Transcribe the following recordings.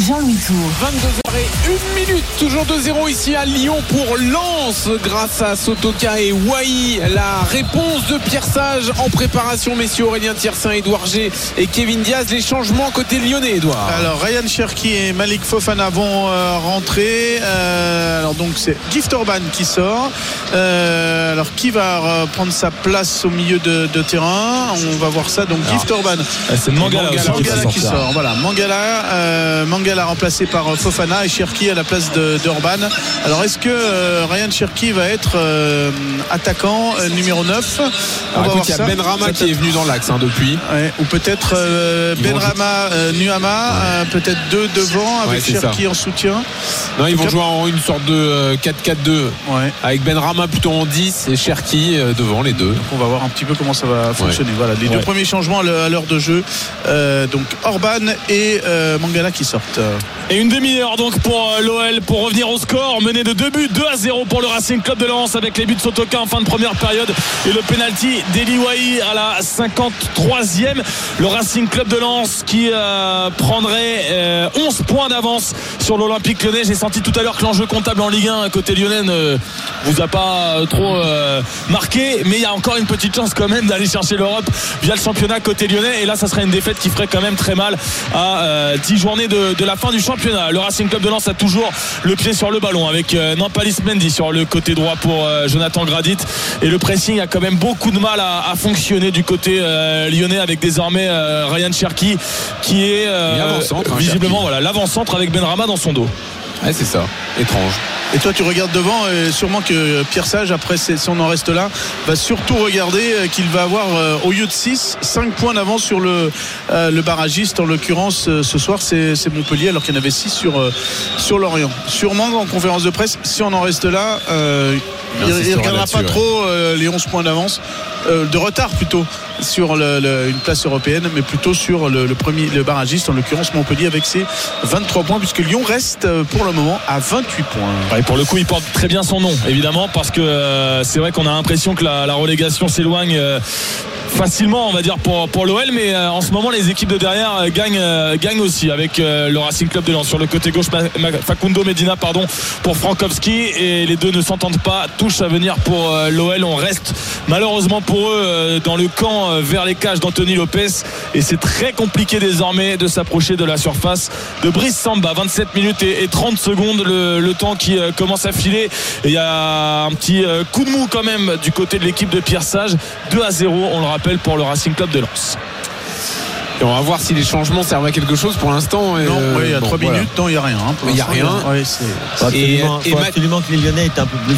Jean-Louis Tour. 22h01 minute, toujours 2-0 ici à Lyon pour Lens grâce à Sotoka et Wai. La réponse de Pierre Sage en préparation, messieurs Aurélien Tiersin, Edouard G et Kevin Diaz. Les changements côté lyonnais, Edouard. Alors Ryan Cherki et Malik Fofana vont euh, rentrer. Euh, alors donc c'est Gift Orban qui sort. Euh, alors qui va prendre sa place au milieu de, de terrain? On va voir ça. Donc Gift Orban. C'est Mangala, qui Mangala va qui sort. Voilà, Mangala, euh, Mangala remplacé par euh, Fofana et Cherki à la place de, de Orban. Alors est-ce que euh, Ryan Cherki va être euh, attaquant numéro 9 On Alors, va écoute, voir il y a ça. Ben Rama qui est venu dans l'axe hein, depuis. Ouais, ou peut-être Benrama Nuama, peut-être deux devant avec Ouais, Cherki en soutien. Non, ils vont jouer en une sorte de euh, 4-4-2 Ouais. avec Ben Rama plutôt en 10 et Cherki devant les deux. On va voir un petit peu comment ça va fonctionner. Voilà, les deux premiers changements à l'heure à l'heure de jeu. Euh, donc Orban et euh, Mangala qui sortent. Et une demi-heure donc pour euh, l'OL pour revenir au score, mené de deux buts, 2 à 0 pour le Racing Club de Lens avec les buts de Sotoka en fin de première période et le penalty d'Eliwaï à la 53e. Le Racing Club de Lens qui euh, prendrait euh, 11 points d'avance sur l'Olympique lyonnais. J'ai senti tout à l'heure que l'enjeu comptable en Ligue 1 côté lyonnais ne vous a pas euh, trop euh, marqué, mais il y a encore une petite chance quand même d'aller chercher l'Europe via le championnat côté lyonnais. Et là, ça serait une défaite qui ferait quand même très mal à euh, 10 journées de, de la fin du championnat. Le Racing Club de Lens a toujours le pied sur le ballon avec euh, Nampalis Mendy sur le côté droit pour euh, Jonathan Gradit. Et le pressing a quand même beaucoup de mal à, à fonctionner du côté euh, lyonnais avec désormais Ryan Cherki qui est euh, hein, visiblement voilà l'avant-centre avec Benrama dans son dos. Ouais, c'est ça. Étrange. Et toi, tu regardes devant, et sûrement que Pierre Sage, après, si on en reste là, va surtout regarder euh, qu'il va avoir, euh, au lieu de 6, 5 points d'avance sur le, euh, le barragiste. En l'occurrence, ce soir, c'est Montpellier, alors qu'il y en avait 6 sur, sur Lorient. Sûrement, en conférence de presse, si on en reste là, euh, Il ne regardera pas trop euh, les 11 points d'avance, euh, de retard plutôt, sur le- le- une place européenne, mais plutôt sur le, le premier, le barragiste, en l'occurrence Montpellier, avec ses 23 points, puisque Lyon reste pour le moment à 28 points. Ouais, pour le coup, il porte très bien son nom, évidemment, parce que euh, c'est vrai qu'on a l'impression que la, relégation s'éloigne. euh, facilement on va dire pour, pour l'OL mais euh, en ce moment les équipes de derrière gagnent, gagnent aussi avec le Racing Club de Lens sur le côté gauche Facundo Medina pardon pour Frankowski et les deux ne s'entendent pas touche à venir pour l'OL on reste malheureusement pour eux euh, dans le camp euh, vers les cages d'Anthony Lopez et c'est très compliqué désormais de s'approcher de la surface de Brice Samba. 27 minutes et, et 30 secondes le, temps qui euh, commence à filer. Il y a un petit coup de mou quand même du côté de l'équipe de Pierre Sage. 2 à 0 on le rappelle pour le Racing Club de Lens Et on va voir si les changements servent à quelque chose pour l'instant. Non, euh, ouais, il y a bon, 3 voilà. minutes, non, il n'y a rien. hein, Il y a rien. Ouais, c'est- Faut absolument, Et- et faut Ma- absolument que les Lyonnais aient un peu plus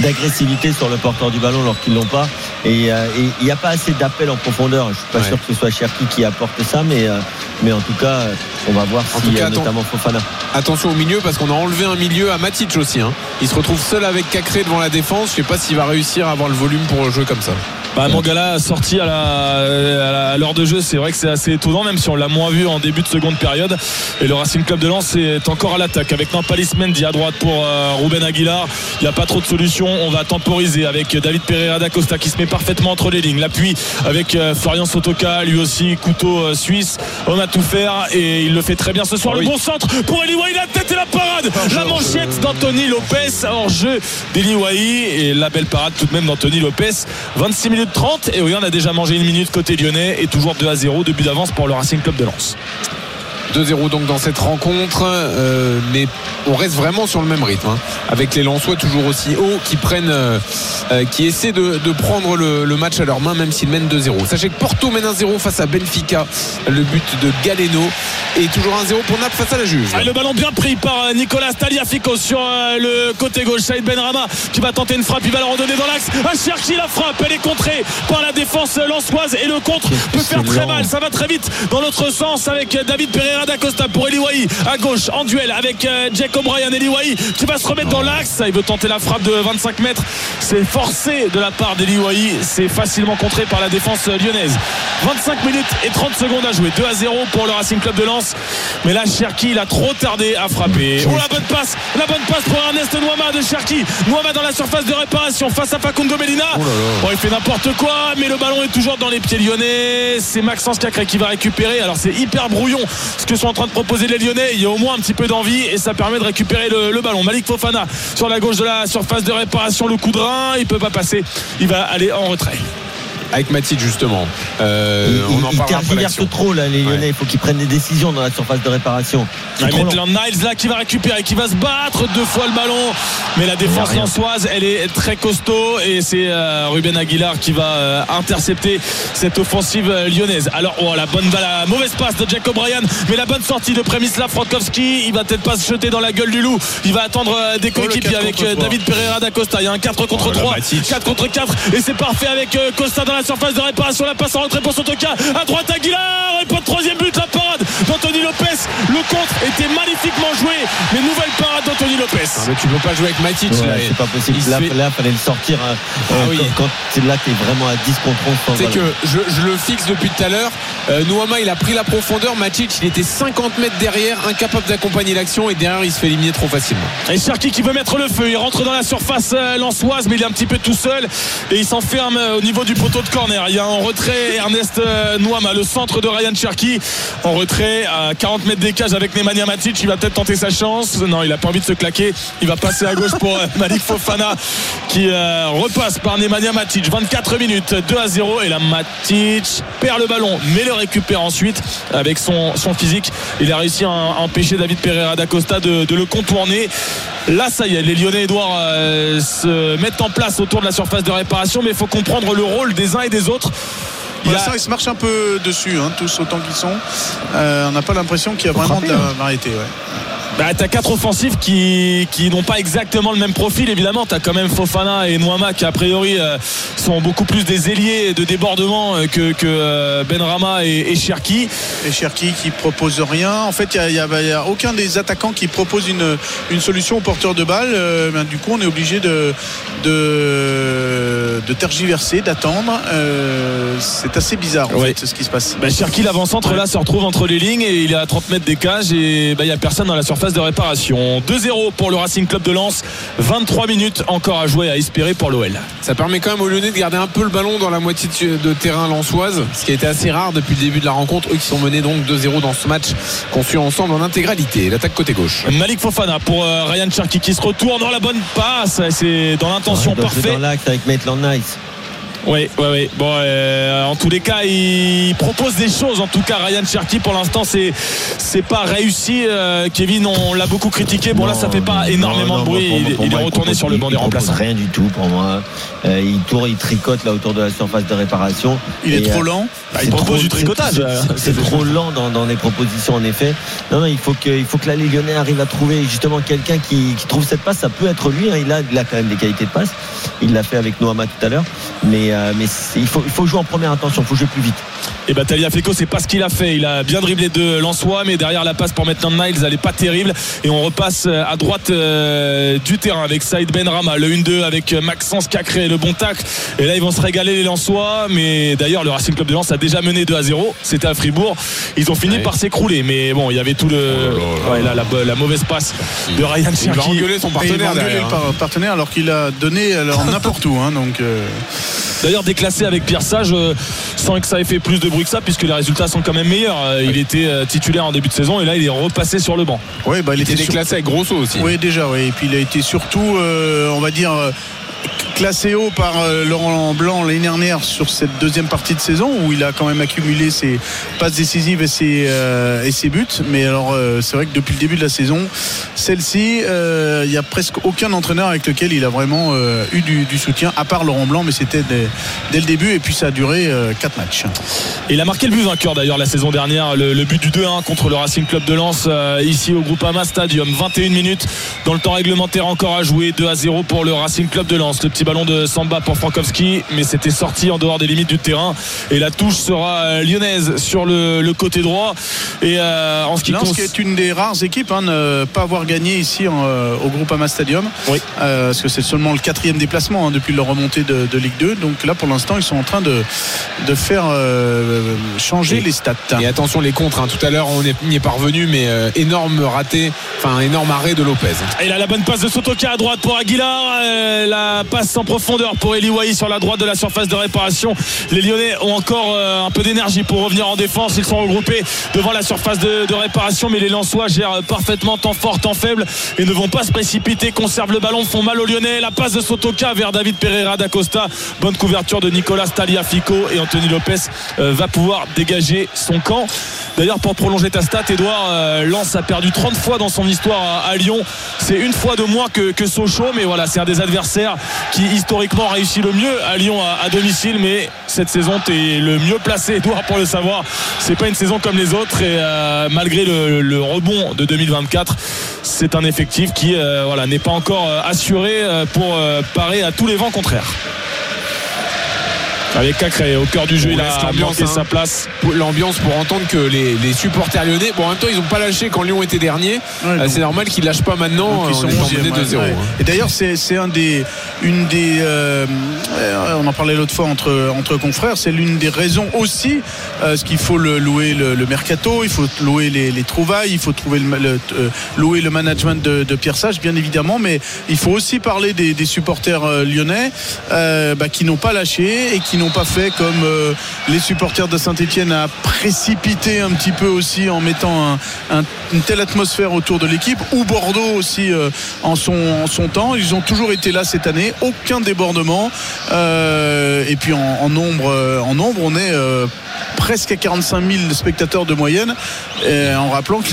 d'agressivité sur le porteur du ballon lorsqu'ils l'ont pas. Et euh, il n'y a pas assez d'appel en profondeur. Je suis pas Ouais. sûr que ce soit Cherki qui apporte ça, mais, euh, mais en tout cas, on va voir En si tout cas, notamment Fofana. Attention au milieu parce qu'on a enlevé un milieu à Matic aussi. hein. Il se retrouve seul avec Cacré devant la défense. Je sais pas s'il va réussir à avoir le volume pour jouer comme ça. Bah, Mangala sorti à la- à l'heure de jeu, c'est vrai que c'est assez étonnant, même si on l'a moins vu en début de seconde période. Et le Racing Club de Lens est encore à l'attaque avec Nampalis Mendy à droite pour euh, Ruben Aguilar. Il n'y a pas trop de solutions. On va temporiser avec David Pereira da Costa qui se met parfaitement entre les lignes. L'appui avec euh, Florian Sotoka, lui aussi couteau euh, suisse. On a tout faire et il le fait très bien ce soir. Ah le bon centre pour Eliwai, la tête et la parade. La manchette d'Anthony Lopez hors jeu d'Eliwai et la belle parade tout de même d'Anthony Lopez. 26 minutes 30 et on a déjà mangé une minute côté lyonnais et toujours 2 à 0, début d'avance pour le Racing Club de Lens. 2-0 donc dans cette rencontre, euh, mais on reste vraiment sur le même rythme, hein, avec les Lensois toujours aussi hauts qui prennent, euh, euh, qui essaient de, de prendre le, le match à leurs mains, même s'ils mènent 2-0. Sachez que Porto mène 1-0 face à Benfica, le but de Galeno, et toujours 1-0 pour Naples face à la Juve. Ah, le ballon bien pris par Nicolas Taliafico sur euh, le côté gauche. Saïd Benrama qui va tenter une frappe. Il va la redonner dans l'axe. Un Cherki la frappe. Elle est contrée par la défense lançoise. Et le contre peut faire très mal. Ça va très vite dans l'autre sens avec David Pereira d'Acosta pour Eliwahi à gauche en duel avec euh, Jack O'Brien. Eliwahi qui va se remettre dans l'axe. Il veut tenter la frappe de 25 mètres. C'est forcé de la part d'Eliwahi. C'est facilement contré par la défense lyonnaise. 25 minutes et 30 secondes à jouer. 2 à 0 pour le Racing Club de Lens. Mais là, Cherki, il a trop tardé à frapper. Oh, la bonne passe, la bonne passe pour Ernest Noama de Cherki. Noama dans la surface de réparation face à Facundo Medina. Bon, il fait n'importe quoi, mais le ballon est toujours dans les pieds lyonnais. C'est Maxence Cacré qui va récupérer. Alors, c'est hyper brouillon ce que sont en train de proposer les lyonnais. Il y a au moins un petit peu d'envie et ça permet de récupérer le, ballon. Malik Fofana sur la gauche de la surface de réparation, le coup de rein. Il peut pas passer. Il va aller en retrait. Avec Matic justement. Euh, Il- on en il tergiverse trop là les Lyonnais. Ouais. Il faut qu'ils prennent des décisions dans la surface de réparation. Maitland lent. Niles là qui va récupérer, qui va se battre deux fois le ballon. Mais la défense rien. lançoise, elle est très costaud et c'est euh, Ruben Aguilar qui va euh, intercepter cette offensive euh, lyonnaise. Alors, oh, la bonne balle, la mauvaise passe de Jack O'Brien, mais la bonne sortie de Premislav Frankowski. Il va peut-être pas se jeter dans la gueule du loup. Il va attendre euh, des Oh, coéquipiers 4 avec contre euh, 3. David Pereira d'Acosta. Il y a un 4 contre Oh, le 3, Matic. 4 contre 4 et c'est parfait avec euh, Costa dans la surface de réparation. La passe en retrait pour Sotoka. À droite, Aguilar et pas de troisième but. La parade d'Anthony Lopez. Le contre était magnifiquement joué, mais nouvelle parade d'Anthony Lopez. Non, mais tu peux pas jouer avec Matic Ouais, là. c'est pas possible. Là, fait- là, fallait le sortir. hein. Ah Euh, oui. Quand, quand c'est là, t'es vraiment à 10 contre 11 sans C'est que je, je le fixe depuis tout à l'heure. Euh, Nouama, il a pris la profondeur. Matic, il était 50 mètres derrière, incapable d'accompagner l'action. Et derrière, il se fait éliminer trop facilement. Et Cherki qui veut mettre le feu. Il rentre dans la surface euh, lançoise, mais il est un petit peu tout seul. Et il s'enferme euh, au niveau du poteau de corner. Il y a en retrait Ernest euh, Nouama, le centre de Ryan Cherki. En retrait à 40 mètres d'écage avec Nemanja Matic. Il va peut-être tenter sa chance. Non, il a pas envie de se claquer. Il va passer à gauche pour euh, Malik Fofana qui euh, repasse par Nemanja Matic. 24 minutes, 2 à 0. Et là, Matic perd le ballon, mais le récupère ensuite avec son, son physique. Il a réussi à, empêcher David Pereira d'Acosta de, de le contourner. Là, ça y est, les Lyonnais Edouard se mettent en place autour de la surface de réparation, mais il faut comprendre le rôle des uns et des autres. Pour a- ils se marchent un peu dessus, hein, tous autant qu'ils sont. Euh, on n'a pas l'impression qu'il y a vraiment de la frapper, variété. ouais. Bah, t'as quatre offensifs qui, qui n'ont pas exactement le même profil, évidemment. T'as quand même Fofana et Noama qui, a priori, euh, sont beaucoup plus des ailiers de débordement euh, que, que euh, Benrama et, et Cherki. Et Cherki qui propose rien. En fait, il n'y a, y a- il y a aucun des attaquants qui propose une, une solution au porteur de balle. Euh, ben, du coup, on est obligé de, de, de tergiverser, d'attendre. C'est assez bizarre, en fait, ce qui se passe. Bah, Cherki, l'avant-centre, là, se retrouve entre les lignes et il est à 30 mètres des cages et bah, il n'y a personne dans la surface de réparation. 2-0 pour le Racing Club de Lens. 23 minutes encore à jouer, à espérer pour l'OL. Ça permet quand même aux Lyonnais de garder un peu le ballon dans la moitié de, terrain lançoise, ce qui a été assez rare depuis le début de la rencontre. Eux qui sont menés donc 2-0 dans ce match qu'on suit ensemble en intégralité. L'attaque côté gauche. Malik Fofana pour euh, Ryan Cherki qui se retourne dans la bonne passe. C'est dans l'intention parfaite. dans l'axe avec Maitland Niles. Oui, oui, oui. Bon, euh, en tous les cas, il propose des choses. En tout cas, Ryan Cherky, pour l'instant, c'est c'est pas réussi. Euh, Kevin, on l'a beaucoup critiqué. Bon, là, ça fait pas énormément Non, de bruit. pour- il pour il est retourné sur le banc des il propose remplaçants. Rien du tout pour moi. Euh, il tourne, il tricote là autour de la surface de réparation. Il est trop euh, lent. Bah, il propose trop- du tricotage. c'est- trop lent dans, dans les propositions en effet. Non, non, il faut que, il faut que les Lyonnais arrivent à trouver justement quelqu'un qui, qui trouve cette passe. Ça peut être lui. hein. Il, a, il a quand même des qualités de passe. Il l'a fait avec Noama tout à l'heure. Mais, euh, mais il faut, il faut jouer en première intention. Il faut jouer plus vite. Et bah, Taliafico, c'est pas ce qu'il a fait. Il a bien dribblé de Lançois, mais derrière la passe pour Maitland Niles, elle est pas terrible. Et on repasse euh, à droite euh, du terrain avec Saïd Benrama, le 1-2 avec Maxence Cacré, le bon tacle. Et là, ils vont se régaler les Lensois. Mais d'ailleurs, le Racing Club de Lens a déjà mené 2 à 0. C'était à Fribourg. Ils ont fini Ouais. par s'écrouler. Mais bon, il y avait tout le. Ouais, là, la, la mauvaise passe de Ryan Il va Cherky. engueuler son Et il va partenaire engueuler derrière. le par- partenaire alors qu'il a donné alors, n'importe où. hein, donc, euh, D'ailleurs déclassé avec Pierre Sage euh, sans que ça ait fait plus de bruit que ça puisque les résultats sont quand même meilleurs. Euh, Il était euh, titulaire en début de saison et là il est repassé sur le banc. bah, il Il était était sur- déclassé avec Grosso aussi. Oui, déjà, oui. Et puis il a été surtout, euh, on va dire, euh, classé haut par euh, Laurent Blanc l'année dernière sur cette deuxième partie de saison où il a quand même accumulé ses passes décisives et ses, euh, et ses buts. Mais alors, euh, c'est vrai que depuis le début de la saison, celle-ci, il n'y a presque aucun entraîneur avec lequel il a vraiment eu du, soutien, à part Laurent Blanc, mais c'était dès, dès le début et puis ça a duré 4 matchs. Il a marqué le but vainqueur d'ailleurs la saison dernière, le, but du 2-1 contre le Racing Club de Lens ici au Groupama Stadium. 21 minutes dans le temps réglementaire encore à jouer, 2 à 0 pour le Racing Club de Lens. Ballon de Samba pour Frankowski, mais c'était sorti en dehors des limites du terrain. Et la touche sera euh, lyonnaise sur le, le côté droit. Et euh, en ce qui Lens concerne qui est une des rares équipes à ne pas avoir gagné ici en, euh, au Groupama Stadium. Oui. Euh, parce que c'est seulement le quatrième déplacement hein, depuis leur remontée de, de Ligue 2. Donc là, pour l'instant, ils sont en train de, de faire euh, changer Et- les stats. Et attention les contres, hein. tout à l'heure on est- y est parvenu, mais euh, énorme raté, enfin énorme arrêt de Lopez. Et là, la bonne passe de Sotoka à droite pour Aguilar. Euh, la passe en profondeur pour Eli Wahi sur la droite de la surface de réparation. Les Lyonnais ont encore euh, un peu d'énergie pour revenir en défense. Ils sont regroupés devant la surface de, réparation, mais les Lensois gèrent parfaitement temps fort, temps faible et ne vont pas se précipiter, conservent le ballon, font mal aux Lyonnais. La passe de Sotoka vers David Pereira d'Acosta. Bonne couverture de Nicolas Taliafico et Anthony Lopez euh, va pouvoir dégager son camp. D'ailleurs, pour prolonger ta stat, Edouard, euh, Lens a perdu 30 fois dans son histoire à, à Lyon. C'est une fois de moins que, que Sochaux, mais voilà, c'est un des adversaires qui historiquement réussit le mieux à Lyon à, domicile. Mais cette saison, tu es le mieux placé, Edouard, pour le savoir. C'est pas une saison comme les autres et euh, malgré le, rebond de 2024, c'est un effectif qui euh, voilà, n'est pas encore euh, assuré pour parer à tous les vents contraires. Avec Cacré au cœur du jeu, On il a manqué hein. sa place. Pour- L'ambiance pour entendre que les, les supporters lyonnais, bon en même temps ils n'ont pas lâché quand Lyon était dernier. Ouais, Euh, c'est normal qu'ils lâchent pas maintenant ils sont étant 11e, menés ouais, 2-0. ouais. hein. Et d'ailleurs, c'est un des, une des, euh, on en parlait l'autre fois entre entre confrères, c'est l'une des raisons aussi, euh, ce qu'il faut le, louer le, le mercato, il faut louer les, les trouvailles, il faut trouver le, le- euh, louer le management de, de Pierre Sage, bien évidemment, mais il faut aussi parler des, des supporters lyonnais euh, bah, qui n'ont pas lâché et qui n'ont pas fait comme euh, les supporters de Saint-Etienne à précipiter un petit peu aussi en mettant un- un- une telle atmosphère autour de l'équipe ou Bordeaux aussi euh, en, son, temps. Ils ont toujours été là cette année. Aucun débordement. Euh, et puis en, en nombre en nombre on est presque à 45 000 spectateurs de moyenne et en rappelant que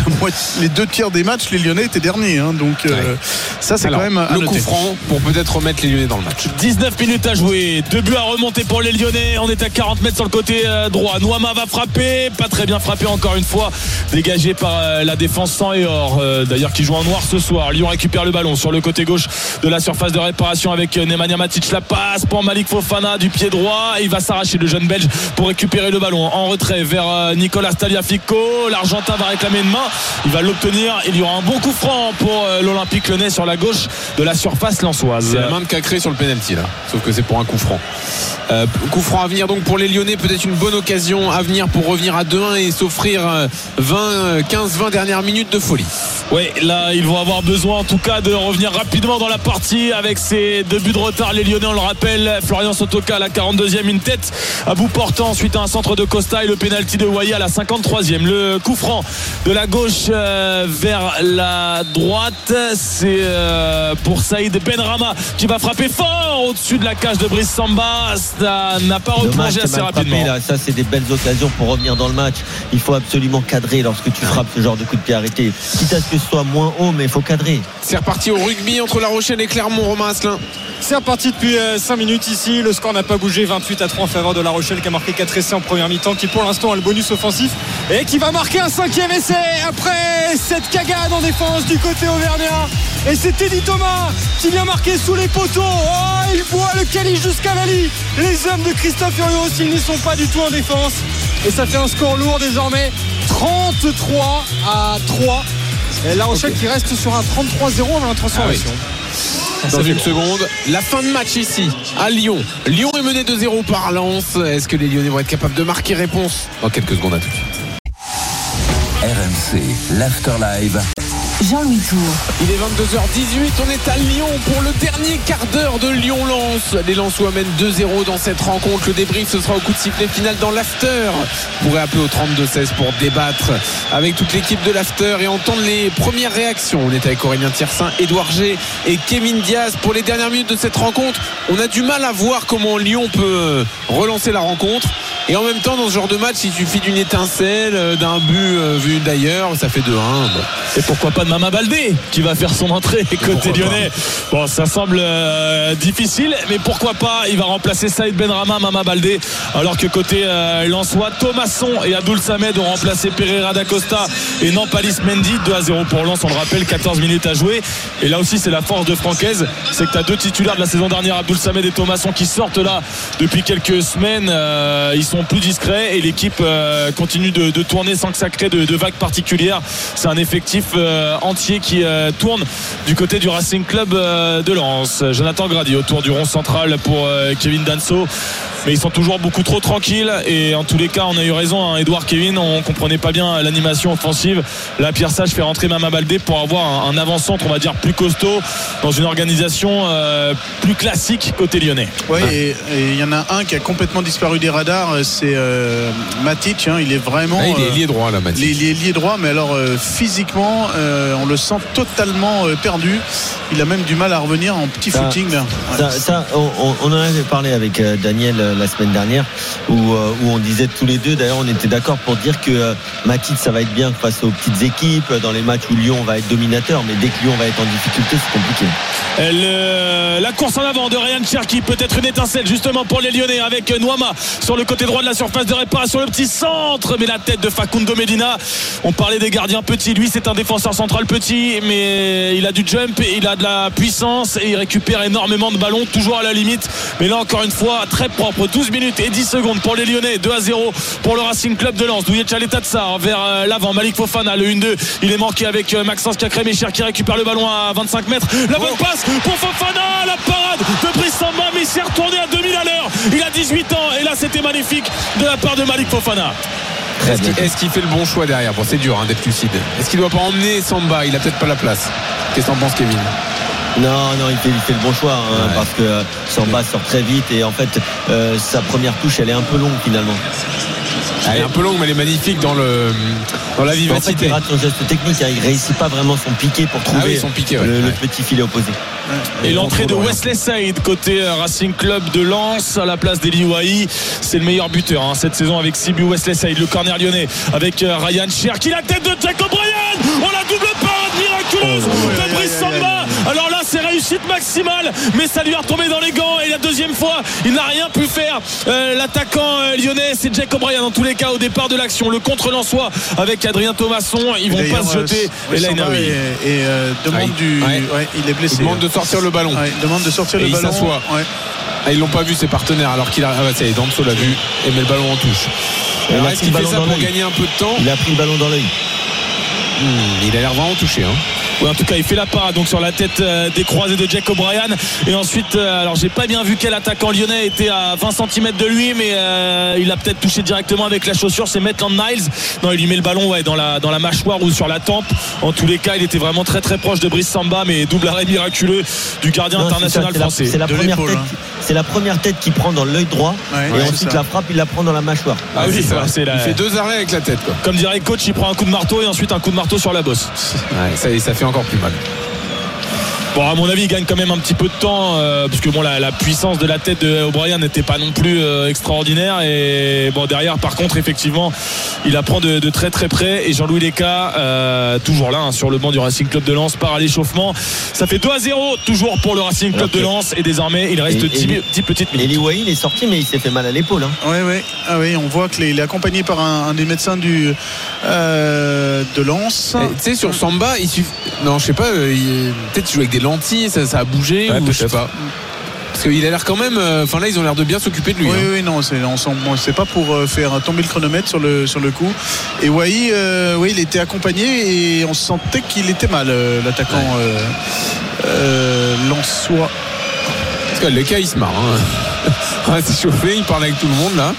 les deux tiers des matchs les Lyonnais étaient derniers hein. donc euh, Ouais. ça c'est quand même le noter. coup franc pour peut-être remettre les Lyonnais dans le match. 19 minutes à jouer, deux buts à remonter pour les Lyonnais. On est à 40 mètres sur le côté euh, droit. Noama va frapper, pas très bien frappé encore une fois, dégagé par euh, la défense sans et or. euh, D'ailleurs, qui joue en noir ce soir. Lyon récupère le ballon sur le côté gauche de la surface de réparation avec euh, Nemanja Matic. La passe pour Malik Fofana du pied droit. Il va s'arracher le jeune Belge pour récupérer le ballon en retrait vers euh, Nicolas Taliafico. L'Argentin va réclamer une main. Il va l'obtenir. Il y aura un bon coup franc pour euh, l'Olympique Lyonnais sur la gauche de la surface lensoise. C'est la main de Cacré sur le penalty là. Sauf que c'est pour un coup franc. Euh, coup franc à venir donc pour les Lyonnais, peut-être une bonne occasion à venir pour revenir à 2-1 et s'offrir euh, 20, 15-20 dernières minutes de folie. Oui, là, ils vont avoir besoin en tout cas de revenir rapidement dans la partie avec ces deux buts de retard. Les Lyonnais, on le rappelle, Florian Sotoka à la 42e, une tête à bout portant suite à un centre de Costa et le pénalty de Waya à la 53e. Le coup franc de la gauche euh, vers la droite, c'est euh, pour Saïd Benrama qui va frapper fort au-dessus de la cage de Brice Samba. Ça n'a pas replongé c'est assez frappé, rapidement. là. Ça, c'est des belles occasions pour revenir dans le match. Il faut absolument cadrer lorsque tu frappes ce genre de coup de pied arrêté. Quitte à ce que ce soit moins haut, mais il faut cadrer. C'est reparti au rugby entre La Rochelle et Clermont, Romain Asselin. C'est reparti depuis 5 minutes ici. Le score n'a pas bougé. 28 à 3 en faveur de La Rochelle qui a marqué 4 essais en première mi-temps, qui pour l'instant a le bonus offensif et qui va marquer un cinquième essai après cette cagade en défense du côté auvergnat. Et c'est Teddy Thomas qui vient marquer sous les poteaux. Oh, il boit le calice jusqu'à la lit. Les hommes de Christophe Furios, ils n'y sont pas du tout en défense. Et ça fait un score lourd désormais. 33 à 3. Et La Rochelle qui reste sur un 33-0 avant la transformation. Dans une seconde, la fin de match ici à Lyon. Lyon est mené 2-0 par Lens. Est-ce que les Lyonnais vont être capables de marquer réponse dans quelques secondes à tout de suite RMC, l'After Live. Jean-Louis Tour. Il est 22h18, on est à Lyon pour le dernier quart d'heure de Lyon-Lens. Les Lensois mènent 2-0 dans cette rencontre. Le débrief, ce sera au coup de sifflet final dans l'after. Vous pourrez appeler au 32-16 pour débattre avec toute l'équipe de l'after et entendre les premières réactions. On est avec Aurélien Tiersin, Édouard G et Kevin Diaz pour les dernières minutes de cette rencontre. On a du mal à voir comment Lyon peut relancer la rencontre. Et en même temps, dans ce genre de match, il suffit d'une étincelle, euh, d'un but euh, vu d'ailleurs, ça fait 2-1. Bon. Et pourquoi pas de Mama Baldé qui va faire son entrée côté lyonnais. Bon, ça semble euh, difficile, mais pourquoi pas Il va remplacer Saïd Benrama, Mama Baldé, alors que côté euh, Lensois, Thomasson et Abdoul Samed ont remplacé Pereira d'Acosta et Nampalis Mendy. 2 à 0 pour Lens, on le rappelle, 14 minutes à jouer. Et là aussi, c'est la force de Francaise, c'est que tu as deux titulaires de la saison dernière, Abdoul Samed et Thomasson, qui sortent là depuis quelques semaines. Euh, ils sont plus discrets et l'équipe euh, continue de, tourner sans que ça crée de, vagues particulières. C'est un effectif euh, entier qui euh, tourne du côté du Racing Club de Lens. Jonathan Grady autour du rond central pour Kevin Danso. Mais ils sont toujours beaucoup trop tranquilles et en tous les cas on a eu raison hein, Edouard Kevin on comprenait pas bien l'animation offensive là Pierre Sage fait rentrer Mama Baldé pour avoir un, un avant-centre on va dire plus costaud dans une organisation plus classique côté lyonnais Ouais, et il y en a un qui a complètement disparu des radars, c'est euh, Matic. hein, il est vraiment. Ah, il est euh, lié droit là, Mathieu. il est lié droit, mais alors euh, physiquement, euh, on le sent totalement euh, perdu. Il a même du mal à revenir en petit Ça- footing. là. Ouais. Ça, ça, on, en avait parlé avec euh, Daniel euh, la semaine dernière, où, euh, où on disait tous les deux, d'ailleurs on était d'accord pour dire que euh, Matic ça va être bien face aux petites équipes, euh, dans les matchs où Lyon va être dominateur, mais dès que Lyon va être en difficulté, c'est compliqué. Le- la course en avant de Ryan Cherki, peut-être une étincelle justement pour les Lyonnais avec Noama sur le côté droit de la surface de réparation, le petit centre, mais la tête de Facundo Medina. On parlait des gardiens petits, lui c'est un défenseur central petit, mais il a du jump, et il a de la puissance et il récupère énormément de ballons, toujours à la limite. Mais là encore une fois, très propre, 12 minutes et 10 secondes pour les Lyonnais, 2 à 0 pour le Racing Club de Lens. Douillet Tchaletatsa vers euh, l'avant, Malik Fofana, le 1-2, il est manqué avec euh, Maxence Cacré Mécher qui récupère le ballon à 25 mètres. La bonne passe pour Fofana, la parade de Brice Samba, mais il s'est retourné à 2000 à l'heure. Il a 18 ans et là c'était magnifique de la part de Malik Fofana. Est-ce qu'il est-ce qu'il fait le bon choix derrière Bon, c'est dur hein, d'être lucide. Est-ce qu'il doit pas emmener Samba Il a peut-être pas la place. Qu'est-ce que t'en penses, Kevin Non, non, il fait, il fait le bon choix hein, Ouais. parce que euh, Samba sort très vite et en fait euh, sa première touche elle est un peu longue finalement. Elle est un peu longue, mais elle est magnifique dans, le, dans la En fait, vivacité. il rate son geste technique, hein, il réussit pas vraiment son piqué pour trouver Ah oui, son piqué, ouais. le, petit filet opposé. Et l'entrée de Wesley Saïd côté euh, Racing Club de Lens à la place d'Eli Wahi. C'est le meilleur buteur hein, cette saison avec Sibu Wesley Saïd, le corner lyonnais avec euh, Ryan Cherki, la tête de Jack O'Brien. Oh la double parade miraculeuse de Brice Samba. Alors là c'est réussite maximale, mais ça lui a retombé dans les gants et la deuxième fois il n'a rien pu faire. Euh, L'attaquant euh, lyonnais c'est Jack O'Brien dans tous les cas au départ de l'action. Le contre lensois avec Adrien Thomasson, ils vont pas se jeter. euh, Et là, Samba oui. est- et, euh, demande Ah, du. ouais. ouais, il est blessé. Il demande de sortir le ballon. Ouais, il demande de sortir Et le il ballon. s'assoit. Ouais. Ah, ils l'ont pas vu ses partenaires alors qu'il a. Ah bah ça y est, Danso l'a vu et met le ballon en touche. Il Alors a est-ce pris qu'il le fait ballon ça dans pour l'œil. gagner un peu de temps Il a pris le ballon dans l'œil. Hmm, Il a l'air vraiment touché. Hein. En tout cas, il fait la parade donc sur la tête euh, des croisés de Jack O'Brien. Et ensuite, euh, alors j'ai pas bien vu quel attaquant lyonnais était à 20 cm de lui, mais euh, il a peut-être touché directement avec la chaussure. C'est Maitland Niles. Non, il lui met le ballon ouais, dans, la, dans la mâchoire ou sur la tempe. En tous les cas, il était vraiment très très proche de Brice Samba, mais double arrêt miraculeux du gardien Non, c'est international ça, c'est la- français. C'est la, De première l'épaule, tête. hein. C'est la première tête qui prend dans l'œil droit Ouais, et ouais, ensuite la frappe, il la prend dans la mâchoire. Ah oui, c'est ça. ouais, c'est la- Il fait deux arrêts avec la tête. Quoi. Comme dirait le coach, il prend un coup de marteau et ensuite un coup de marteau sur la bosse. Ouais, ça, ça fait encore plus mal. Bon, à mon avis, il gagne quand même un petit peu de temps, euh, parce que bon, la, la puissance de la tête de O'Brien n'était pas non plus euh, extraordinaire. Et bon, derrière, par contre, effectivement, il apprend de, de très très près. Et Jean-Louis Leca, euh, toujours là, hein, sur le banc du Racing Club de Lens, part à l'échauffement. Ça fait 2 à 0, toujours pour le Racing Club de Lens. Et désormais, il reste Et- 10, et- 10 petites minutes. Eli il est sorti, mais il s'est fait mal à l'épaule. Hein. Ouais, ouais. Ah oui, on voit qu'il est accompagné par un, un des médecins du, euh, de Lens. Tu sais, sur Samba, il suffit. Non, je sais pas, euh, il- peut-être qu'il joue avec des lentilles, ça, ça a bougé, Ouais, ou je sais pas. Parce qu'il a l'air quand même. euh, Enfin là, ils ont l'air de bien s'occuper de lui. Oui, hein. oui, non, c'est, c'est pas pour euh, faire tomber le chronomètre sur le, sur le coup. Et Wai, euh, oui, il était accompagné et on sentait qu'il était mal, euh, l'attaquant euh, euh. Parce que le cas, il se marre. Hein. Ouais, c'est chauffé, il parle avec tout le monde là.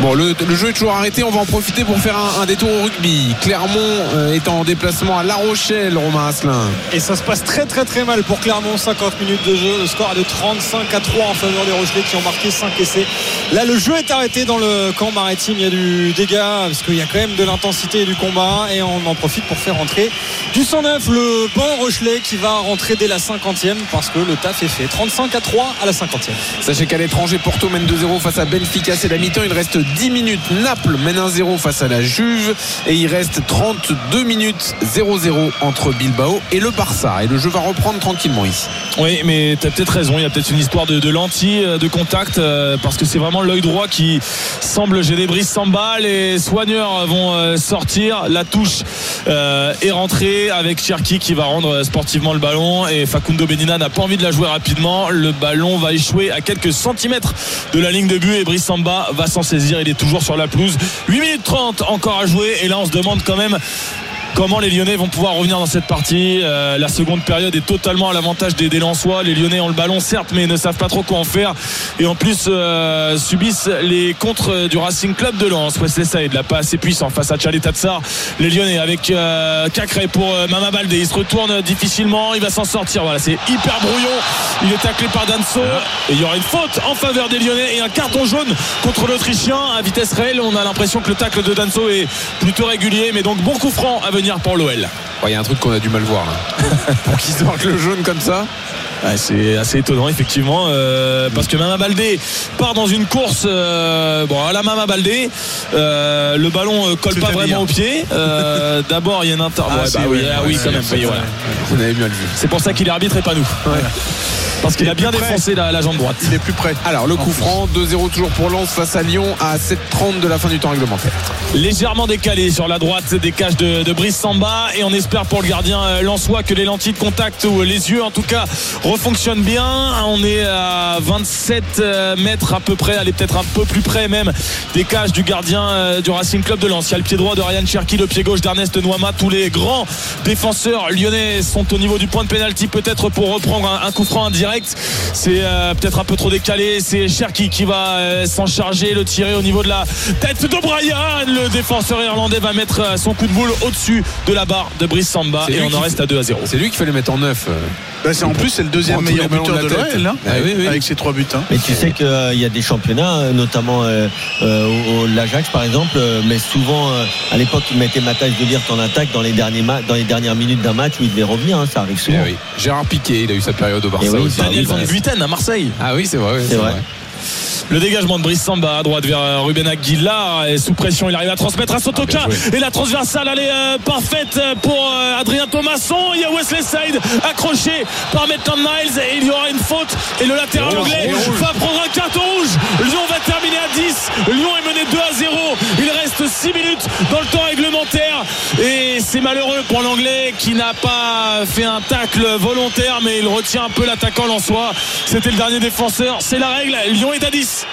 Bon, le, le jeu est toujours arrêté. On va en profiter pour faire un, un détour au rugby. Clermont euh, est en déplacement à La Rochelle, Romain Asselin. Et ça se passe très très très mal pour Clermont. 50 minutes de jeu. Le score est de 35 à 3 en faveur des Rochelais qui ont marqué 5 essais. Là, le jeu est arrêté dans le camp maritime. Il y a du dégât parce qu'il y a quand même de l'intensité et du combat. Et on en profite pour faire rentrer du 109 le banc Rochelet qui va rentrer dès la 50e parce que le taf est fait. 35 à 3 à la 50e. Sachez qu'à l'étranger, Porto mène 2-0 face à Benfica. C'est la mi-temps. Il reste 10 minutes. Naples mène 1-0 face à la Juve. Et il reste 32 minutes 0-0 entre Bilbao et le Barça. Et le jeu va reprendre tranquillement ici. Oui, mais tu as peut-être raison. Il y a peut-être une histoire de, de lentilles, euh, de contact, euh, parce que c'est vraiment l'œil droit qui semble gêner Brice Samba. Les soigneurs vont euh, sortir. La touche est rentrée avec Cherki qui va rendre sportivement le ballon. Et Facundo Benina n'a pas envie de la jouer rapidement. Le ballon va échouer à quelques centimètres de la ligne de but. Et Brice Samba va s'en saisir. Il est toujours sur la pelouse. 8 minutes 30 encore à jouer. Et là, on se demande quand même comment les Lyonnais vont pouvoir revenir dans cette partie. Euh, la seconde période est totalement à l'avantage des, des Lensois. Les Lyonnais ont le ballon, certes, mais ne savent pas trop quoi en faire. Et en plus, euh, subissent les contres du Racing Club de Lens. Wesley Saïd, la pas assez puissant face à Chalet Tatsar. Les Lyonnais avec euh, Cacré pour euh, Mama Baldé. Il se retourne difficilement. Il va s'en sortir. Voilà, c'est hyper brouillon. Il est taclé par Danso. Et il y aura une faute en faveur des Lyonnais et un carton jaune contre l'Autrichien à vitesse réelle. On a l'impression que le tacle de Danso est plutôt régulier. Mais donc, bon coup franc à venir pour l'OL. Il y a un truc qu'on a du mal voir là. pour qu'ils sortent le jaune comme ça. Ouais, c'est assez étonnant effectivement euh, parce que Mama Baldé part dans une course euh, bon à la Mama Baldé euh, le ballon euh, colle pas vraiment bien. au pied Euh, d'abord il y a une inter Ah, ouais, bah oui, ah ouais, oui ouais, quand même ouais, oui, ouais. voilà. On avait bien le vu. c'est pour ça qu'il est arbitre et pas nous parce qu'il Il a bien défoncé la, la jambe droite. Il est plus près. Alors le coup franc, 2-0 toujours pour Lens face à Lyon à 7h30 de la fin du temps réglementaire. légèrement décalé sur la droite des cages de, de Brice Samba et on espère pour le gardien euh, Lensois que les lentilles de contact ou les yeux en tout cas refonctionnent bien. On est à 27 euh, mètres à peu près allez peut-être un peu plus près même des cages du gardien euh, du Racing Club de Lens. Il y a le pied droit de Ryan Cherki le pied gauche d'Ernest Noama. Tous les grands défenseurs lyonnais sont au niveau du point de pénalty peut-être pour reprendre un, un coup franc indirect c'est euh, peut-être un peu trop décalé c'est Cherki qui va euh, s'en charger le tirer au niveau de la tête de Brian le défenseur irlandais va mettre euh, son coup de boule au-dessus de la barre de Brice Samba et on en reste à 2 à 0 C'est lui qui fallait mettre en neuf. euh. Bah, c'est en plus c'est le deuxième meilleur buteur de de la tête. l'OL là, Ah oui, oui. avec ses trois buts. hein. Mais tu sais qu'il y a des championnats, notamment euh, euh, au- au- l'Ajax par exemple, mais souvent euh, à l'époque ils mettaient Matthijs de Ligt en attaque dans les, derniers dans les dernières minutes d'un match où il devait revenir, hein, ça arrive Eh souvent. oui. Gérard Piquet, il a eu sa période au Barça Eh oui, aussi. Daniel Ah Van Buiten à Marseille Ah oui, c'est vrai. oui, C'est vrai. Le dégagement de Brice Samba à droite vers euh, Ruben Aguilar. Et sous pression il arrive à transmettre à Sotoka. Ah, et la transversale elle est euh, parfaite pour euh, Adrien Thomasson. Il y a Wesley Saïd accroché par Maitland Niles. Et il y aura une faute. Et le latéral anglais va prendre un carton rouge. Lyon va terminer à 10 Lyon est mené 2 à 0 il reste 6 minutes dans le temps réglementaire. Et c'est malheureux pour l'anglais qui n'a pas fait un tacle volontaire mais il retient un peu l'attaquant soi c'était le dernier défenseur. C'est la règle. Lyon est à 10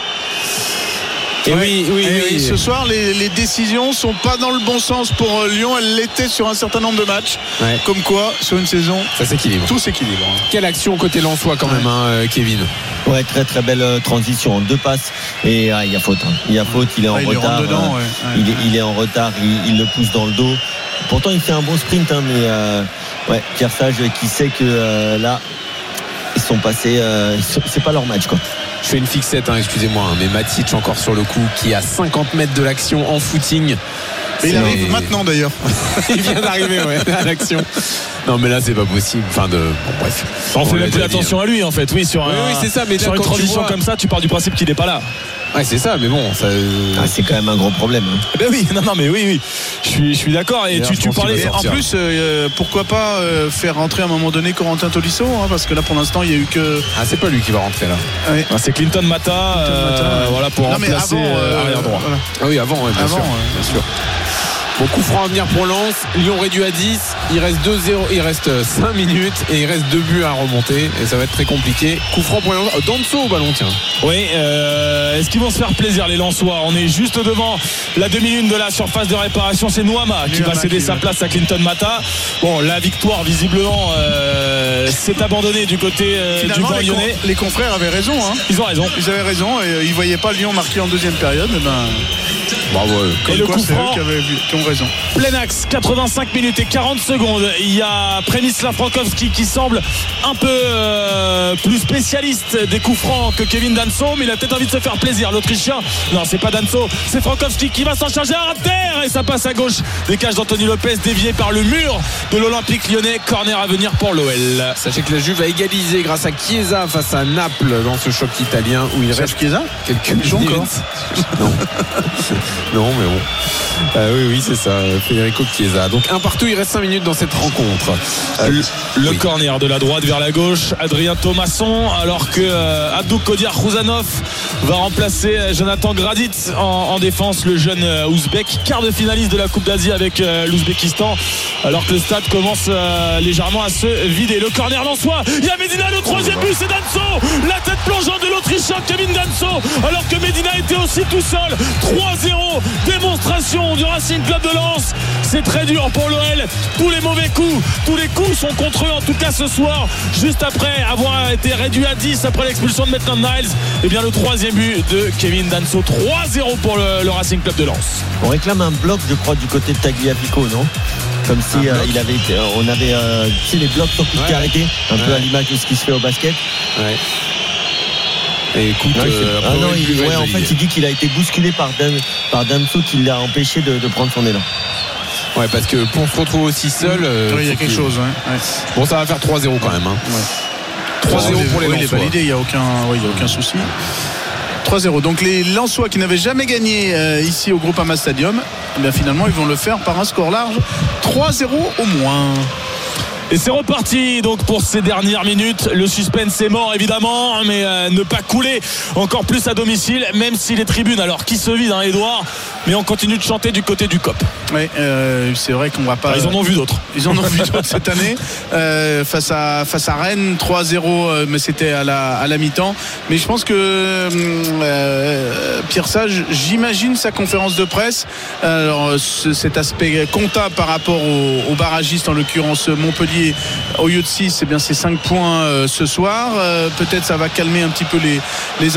Et oui, oui, Et oui. ce soir, les, les décisions sont pas dans le bon sens pour euh, Lyon. Elles l'étaient sur un certain nombre de matchs. Ouais. Comme quoi, sur une saison, Ça s'équilibre. tout s'équilibre. Quelle action côté Lensois quand même, hein, euh, Kevin. Ouais, très très belle euh, transition, deux passes et ah, il y a faute. hein. Il y a faute, il est en Ah, il retard. rentre dedans, ouais. Ouais. il, est, il est en retard, il, il le pousse dans le dos. Pourtant, il fait un bon sprint, hein, mais euh, ouais, Pierre Sage qui sait que euh, là, ils sont passés, euh, c'est pas leur match quoi. Je fais une fixette, hein, excusez-moi, hein, mais Matic encore sur le coup, qui est à 50 mètres de l'action en footing. Et il arrive maintenant d'ailleurs. il vient d'arriver ouais, à l'action. Non mais là c'est pas possible. Enfin de. Bon bref. On fait même plus attention à lui en fait. Oui, sur, Oui, un- oui, c'est ça, mais là, sur une quand tu transition vois- comme ça, tu pars du principe qu'il n'est pas là. Ouais c'est ça, mais bon, ça. Ah, c'est quand même un gros problème. hein. Eh Ben oui, non, non, mais oui, oui. Je suis, je suis d'accord. Et tu, parlais. en plus, euh, pourquoi pas euh, faire rentrer à un moment donné Corentin Tolisso hein, Parce que là, pour l'instant, il y a eu que. Ah c'est pas lui qui va rentrer là. Ouais. Ah, c'est Clinton Mata, euh, Mata, ouais. voilà pour Non, remplacer avant, euh, euh, arrière droit. voilà. Ah oui avant, ouais, bien Avant, sûr. ouais. Bien sûr. Bon coup franc à venir pour Lens. Lyon réduit à 10. Il reste 2-0. Il reste 5 minutes et il reste 2 buts à remonter. Et ça va être très compliqué. Coup franc pour Lens. Danso au ballon tiens. Oui, euh, est-ce qu'ils vont se faire plaisir les Lensois? On est juste devant la demi-lune de la surface de réparation. C'est Nouama qui va céder qui sa va. place à Clinton Mata. Bon, la victoire visiblement, euh, euh, s'est abandonné du côté euh, du banc les, con- lyonnais. les confrères avaient raison. Hein. Ils ont raison. Ils avaient raison et euh, ils voyaient pas Lyon marquer en deuxième période. Et ben, Bravo. comme Et le quoi, coup c'est eux franc. qui, avaient vu- qui ont raison. Plein axe, 85 minutes et 40 secondes. Il y a Prenislav Frankowski qui semble un peu euh, plus spécialiste des coups francs que Kevin Danso, mais il a peut-être envie de se faire plaisir. L'Autrichien, non, c'est pas Danso, c'est Frankowski qui va s'en charger à terre et ça passe à gauche. Décage d'Anthony Lopez dévié par le mur de l'Olympique lyonnais. Corner à venir pour l'OL. Sachez que la Juve a égalisé grâce à Chiesa face à Naples dans ce choc italien où il reste Chiesa? quelques minutes. encore? Non. non, mais bon. Euh, oui, oui, c'est ça. Federico Chiesa. Donc un partout, il reste 5 minutes dans cette rencontre. Euh, Le oui. corner de la droite vers la gauche, Adrien Thomasson, alors que euh, Abdou Kodir Khouzanov va remplacer euh, Jonathan Gradit en, en défense, le jeune euh, Ouzbek, quart de finaliste de la Coupe d'Asie avec euh, l'Ouzbékistan, alors que le stade commence légèrement à se vider. Le corner soi il y a Medina, le troisième but, c'est Danso, la tête plongeante de l'Autrichien Kevin Danso, alors que Medina était aussi tout seul. 3-0, démonstration du Racing Club de Lens. C'est très dur pour l'OL. Tous les mauvais coups, tous les coups sont contre eux, en tout cas ce soir, juste après avoir été réduit à 10 après l'expulsion de Maitland Niles. Et bien le troisième but de Kevin Danso, 3-0 pour le, le Racing Club de Lens. On réclame un bloc, je crois, du côté de Tagliafico, non? Comme si euh, il avait été, on avait, euh, tu sais, les blocs sur coup de Ouais. arrêté, un peu à l'image de ce qui se fait au basket. Ouais. Et écoute, Ouais, euh, ah non, il, ouais, en fait, il dit qu'il a été bousculé par, Dan, par Damso qui l'a empêché de, de prendre son élan. Ouais, parce que pour se retrouver aussi seul. euh, Oui, il y a quelque chose. ouais, ouais. Bon, ça va faire 3-0 quand même. Hein. 3-0 Oui, pour les oui, Il est Lensois. validé, il n'y a aucun, il y a aucun souci. 3-0. Donc les Lensois qui n'avaient jamais gagné euh, ici au Groupama Stadium, eh bien, finalement ils vont le faire par un score large. 3-0 au moins. Et c'est reparti donc pour ces dernières minutes. Le suspense est mort évidemment, mais euh, ne pas couler encore plus à domicile, même si les tribunes, alors qui se vident, hein, Edouard, mais on continue de chanter du côté du COP. Oui, euh, c'est vrai qu'on va pas. Ils en ont vu d'autres. Ils en ont vu d'autres cette année euh, face à face à Rennes 3-0 euh, mais c'était à la à la mi-temps mais je pense que hum, Pierre Sage j'imagine sa conférence de presse alors ce- cet aspect comptable par rapport aux, aux barragistes en l'occurrence Montpellier au lieu de 6 c'est bien c'est 5 points euh, ce soir Euh, peut-être ça va calmer un petit peu les les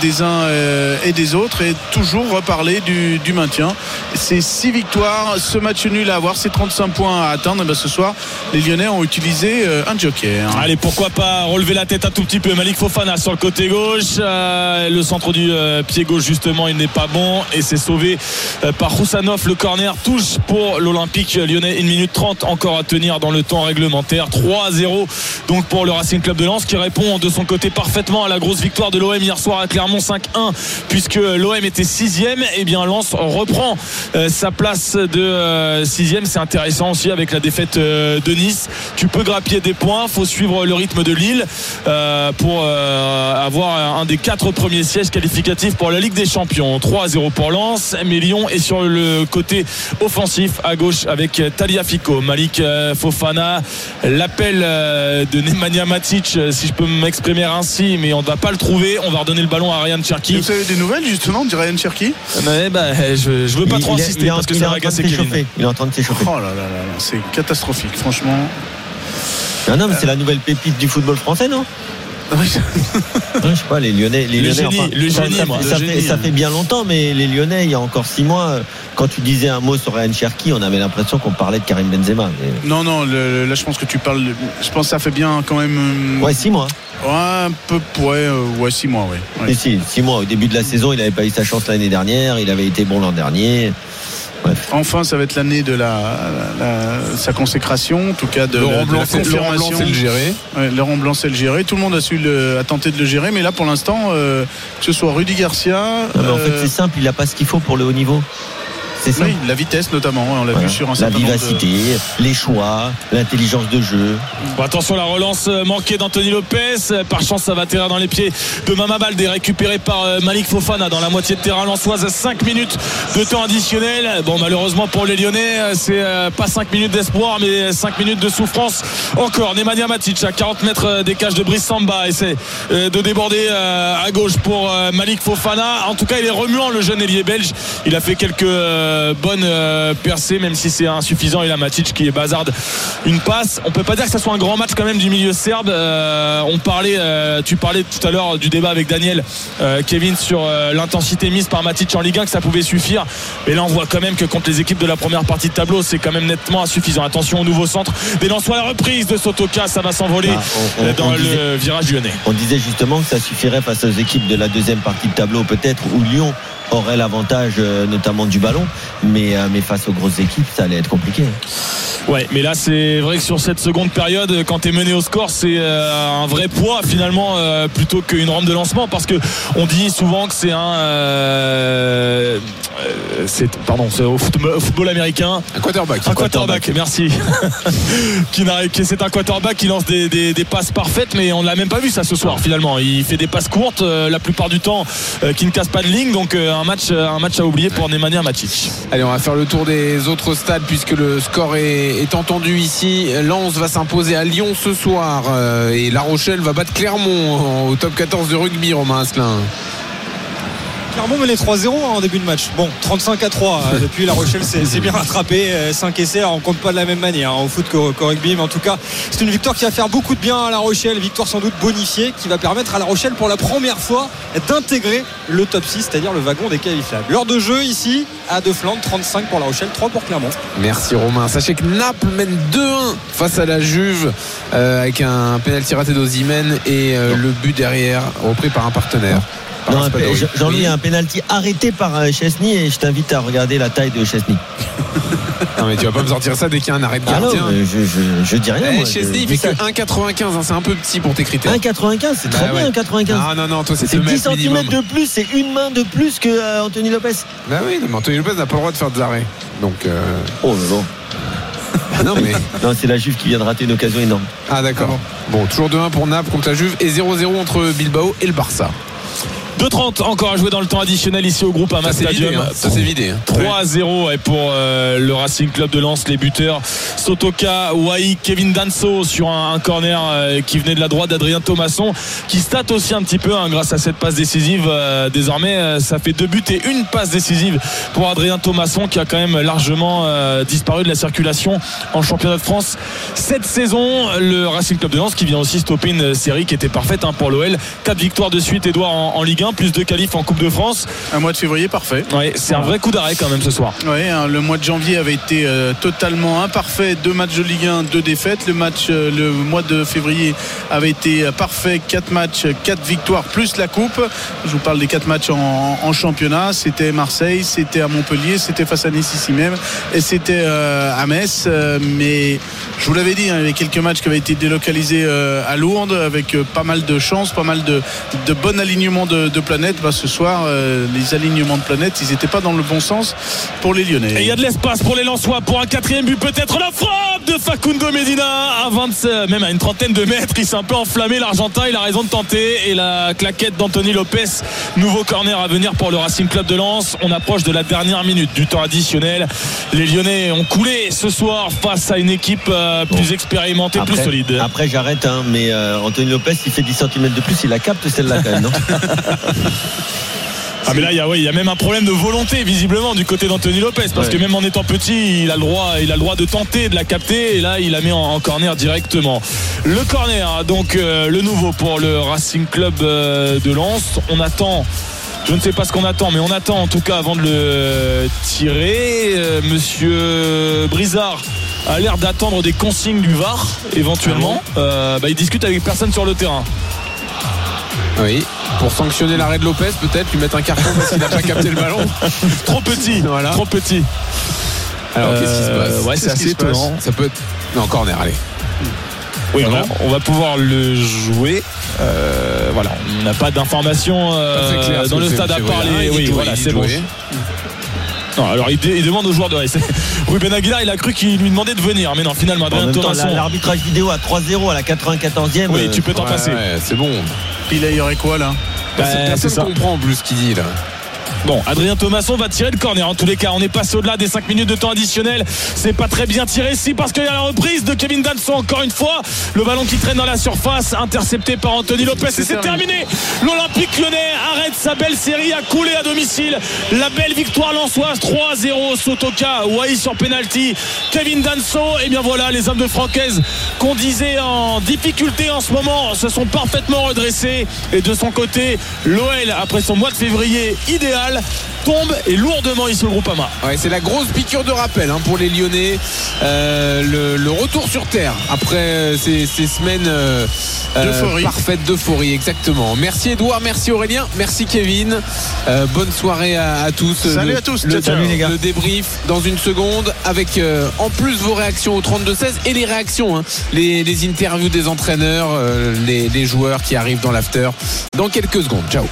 des uns euh, et des autres et toujours reparler du, du maintien c'est 6 victoires ce match nul à avoir c'est 35 points à atteindre ben, ce soir les Lyonnais ont utilisé un joker Allez, pourquoi pas relever la tête un tout petit peu. Malik Fofana sur le côté gauche. Le centre du pied gauche, justement, il n'est pas bon. Et c'est sauvé par Roussanov. Le corner touche pour l'Olympique lyonnais. 1 minute 30 encore à tenir dans le temps réglementaire. 3-0 donc pour le Racing Club de Lens qui répond de son côté parfaitement à la grosse victoire de l'OM hier soir à Clermont 5-1 puisque l'OM était sixième. Et bien Lens reprend euh, sa place de 6 sixième. C'est intéressant aussi avec la défaite euh, de Nice. Tu peux grappiller des points. Faut suivre le rythme de Lille euh, pour euh, avoir un des quatre premiers sièges qualificatifs pour la Ligue des Champions. 3-0 pour Lens. Mais Lyon est sur le côté offensif à gauche avec Taliafico, Malik euh, Fofana. L'appel euh, de Nemanja Matic, euh, si je peux m'exprimer ainsi, mais on ne va pas le trouver. On va redonner le ballon à Ryan Et Cherki. vous avez des nouvelles justement de Ryan Cherky? Ouais, bah, je, je veux pas Il- trop il insister il est en- parce que ça va agacer Kevin. Il est en train de s'échauffer. Oh là là là là, c'est catastrophique franchement. Ah non, mais c'est la nouvelle pépite du football français, non? Je sais pas, les Lyonnais. Les Le Lyonnais, génie, le ça, génie, ça- moi. ça Le fait, génie, ça fait bien longtemps, mais les Lyonnais, il y a encore six mois, euh, quand tu disais un mot sur Ryan Cherki, on avait l'impression qu'on parlait de Karim Benzema. Mais- Non non le- là je pense que tu parles je pense que ça fait bien quand même euh, Ouais, six mois. ouais, un peu ouais euh, ouais six mois ouais. Ouais. Si, six mois. Au début de la saison, il n'avait pas eu sa chance l'année dernière. Il avait été bon l'an dernier. Bref. Enfin, ça va être l'année de la, la- sa consécration, en tout cas de, la- Laurent de la c'est- Laurent Blanc, confirmation. c'est le gérer. Ouais, Laurent Blanc, c'est le gérer. Tout le monde a su le, a tenté de le gérer, mais là, pour l'instant, euh, que ce soit Rudy Garcia, Non, mais en euh, fait, c'est simple. Il n'a pas ce qu'il faut pour le haut niveau. C'est ça. oui, la vitesse notamment, on l'a Voilà. vu sur un la certain nombre de- vivacité, les choix, l'intelligence de jeu. Bon, attention la relance manquée d'Anthony Lopez. Par chance, ça va atterrir dans les pieds de Mama Baldé, récupéré par euh, Malik Fofana dans la moitié de terrain lançoise à 5 minutes de temps additionnel. Bon, malheureusement pour les Lyonnais, euh, c'est euh, pas 5 minutes d'espoir, mais 5 minutes de souffrance. Encore, Nemanja Matic à 40 mètres des cages de Brice Samba essaie de déborder à gauche pour Malik Fofana. En tout cas, il est remuant le jeune ailier belge. Il a fait quelques bonne euh, percée, même si c'est insuffisant. Et la Matic qui est bazarde une passe. On peut pas dire que ça soit un grand match quand même du milieu serbe. Euh, on parlait, euh, tu parlais tout à l'heure du débat avec Daniel, euh, Kevin, sur euh, l'intensité mise par Matic en Ligue 1, que ça pouvait suffire. Mais là, on voit quand même que contre les équipes de la première partie de tableau, c'est quand même nettement insuffisant. Attention au nouveau centre. Des Lensois, la reprise de Sotoka, ça va s'envoler Ah, euh, dans on le disait- virage lyonnais. On disait justement que ça suffirait face aux équipes de la deuxième partie de tableau, peut-être, où Lyon aurait l'avantage euh, notamment du ballon, mais, euh, mais face aux grosses équipes, ça allait être compliqué. Ouais, mais là c'est vrai que sur cette seconde période, quand tu es mené au score, c'est euh, un vrai poids finalement plutôt qu'une rampe de lancement parce que on dit souvent que c'est un c'est pardon, c'est au football, américain Un quarterback. un quarterback, merci. qui c'est un quarterback qui lance des, des- des passes parfaites, mais on ne l'a même pas vu ça ce soir finalement. Il fait des passes courtes euh, la plupart du temps euh, qui ne cassent pas de ligne, donc euh, un match, un match à oublier pour Nemanja Matic. Allez, on va faire le tour des autres stades puisque le score est, est entendu ici. Lens va s'imposer à Lyon ce soir euh, et La Rochelle va battre Clermont au top 14 de rugby, Romain Asselin. Clermont menait 3-0 en début de match. Bon, 35 à 3. euh, Depuis, La Rochelle s'est bien rattrapé. 5 essais. Alors, on compte pas de la même manière hein, au foot qu'au rugby. Mais en tout cas, c'est une victoire qui va faire beaucoup de bien à La Rochelle. Victoire sans doute bonifiée qui va permettre à La Rochelle pour la première fois d'intégrer le top 6, c'est-à-dire le wagon des qualifiables. L'heure de jeu ici à De Flandre, 35 pour La Rochelle, 3 pour Clermont. Merci Romain. Sachez que Naples mène 2-1 face à la Juve euh, avec un pénalty raté d'Ozimène et euh, le but derrière repris par un partenaire. Par Non, un un Spadori. pe- Jean- Jean-Louis, Oui. un penalty arrêté par euh, Chesney et je t'invite à regarder la taille de Chesney. Non mais tu vas pas me sortir ça dès qu'il y a un arrêt de Ah non, gardien. je, je, je dis rien. Eh, moi, Sny, il dis fait ça. que 1,95, hein, c'est un peu petit pour tes critères. 1,95, c'est Bah très bien 1,95. Non, non, non, toi c'est C'est 2 10 mètres cm minimum. de plus, c'est une main de plus que euh, Anthony Lopez. Bah oui, non, mais Anthony Lopez n'a pas le droit de faire des arrêts. Donc, euh, Oh là là. non mais. Non, c'est la Juve qui vient de rater une occasion énorme. Ah d'accord. Bon, toujours 2-1 pour Naples contre la Juve et 0-0 entre Bilbao et le Barça. 2-30 encore à jouer dans le temps additionnel ici au groupe Ama vidé, Stadium. hein. ça c'est vidé. hein. 3-0 et pour euh, le Racing Club de Lens, les buteurs Sotoka, Wai, Kevin Danso sur un, un corner euh, qui venait de la droite d'Adrien Thomasson qui state aussi un petit peu hein, grâce à cette passe décisive. euh, désormais, ça fait deux buts et une passe décisive pour Adrien Thomasson qui a quand même largement disparu de la circulation en championnat de France cette saison. Le Racing Club de Lens qui vient aussi stopper une série qui était parfaite hein, pour l'OL. Quatre victoires de suite, Edouard en, en Ligue 1, plus deux qualifs en Coupe de France. Un mois de février parfait. Ouais, c'est un vrai coup d'arrêt quand même ce soir. Oui, le mois de janvier avait été euh, totalement imparfait. Deux matchs de Ligue 1, deux défaites. Le match, euh, le mois de février avait été parfait. Quatre matchs, quatre victoires plus la coupe. Je vous parle des quatre matchs en, en championnat. C'était Marseille, c'était à Montpellier, c'était face à Nice ici même, et c'était euh, à Metz. Mais je vous l'avais dit, hein, il y avait quelques matchs qui avaient été délocalisés à Lourdes avec pas mal de chance, pas mal de, de bon alignement de, de planètes. Bah, ce soir, euh, les alignements de planètes, ils n'étaient pas dans le bon sens pour les Lyonnais. Et il y a de l'espace pour les Lensois pour un quatrième but peut-être la frappe de Facundo Medina à 27 même à une trentaine de mètres. Il s'est un peu enflammé l'Argentin il a raison de tenter. Et la claquette d'Anthony Lopez nouveau corner à venir pour le Racing Club de Lens. On approche de la dernière minute du temps additionnel. Les Lyonnais ont coulé ce soir face à une équipe euh, plus expérimentée plus solide. après, j'arrête, hein, mais euh, Anthony Lopez, il fait 10 cm de plus, il la capte celle-là quand même, non? Ah mais là il y a ouais, il y a même un problème de volonté visiblement du côté d'Anthony Lopez parce Ouais. que même en étant petit il a le droit il a le droit de tenter de la capter et là il la met en, en corner directement. Le corner donc euh, le nouveau pour le Racing Club euh, de Lens. On attend je ne sais pas ce qu'on attend, mais on attend en tout cas avant de le tirer. Euh, Monsieur Brizard a l'air d'attendre des consignes du VAR éventuellement. Euh, bah, il discute avec personne sur le terrain. Oui. Pour sanctionner l'arrêt de Lopez, peut-être lui mettre un carton parce qu'il n'a pas capté le ballon. Trop petit, Voilà. trop petit. Alors Euh, qu'est-ce qui se passe ouais, c'est assez étonnant. Ça peut être. Non, corner, allez. Oui, Voilà. on, on va pouvoir le jouer. Euh, voilà, on n'a pas d'informations euh, dans le stade à parler. Dit Oui, voilà, c'est bon. Non, alors il, dé- il demande aux joueurs de. c'est- Ruben Aguilar, il a cru qu'il lui demandait de venir, mais non, finalement, En Adrien Thomasson. la- l'arbitrage vidéo à 3-0 à la 94e. Oui, euh, tu peux t'en Ouais, passer. ouais, c'est bon. Puis là, il y aurait quoi là? Bah, Personne, c'est personne ça. comprend plus ce qu'il dit là. Bon, Adrien Thomasson va tirer le corner. En tous les cas, on est passé au-delà des 5 minutes de temps additionnel. C'est pas très bien tiré ici parce qu'il y a la reprise de Kevin Danson encore une fois. Le ballon qui traîne dans la surface, intercepté par Anthony Lopez. Et c'est terminé. L'Olympique lyonnais arrête sa belle série à couler à domicile. La belle victoire lançoise 3-0. Sotoka, Wai sur penalty. Kevin Danson. Et bien voilà, les hommes de Francaise qu'on disait en difficulté en ce moment se sont parfaitement redressés. Et de son côté, l'OL, après son mois de février idéal, tombe et lourdement ici au Groupama. Ouais, c'est la grosse piqûre de rappel hein, pour les Lyonnais. Euh, le, le retour sur terre après euh, ces, ces semaines euh, euh, D'euphorie. parfaites d'euphorie, exactement. Merci Edouard, merci Aurélien, merci Kevin. Euh, bonne soirée à, à tous. Salut Le- à tous. Le, Ciao, ciao. Salut, les gars. le débrief dans une seconde avec euh, en plus vos réactions au 32-16 et les réactions, hein, les, les interviews des entraîneurs, euh, les, les joueurs qui arrivent dans l'after dans quelques secondes. Ciao.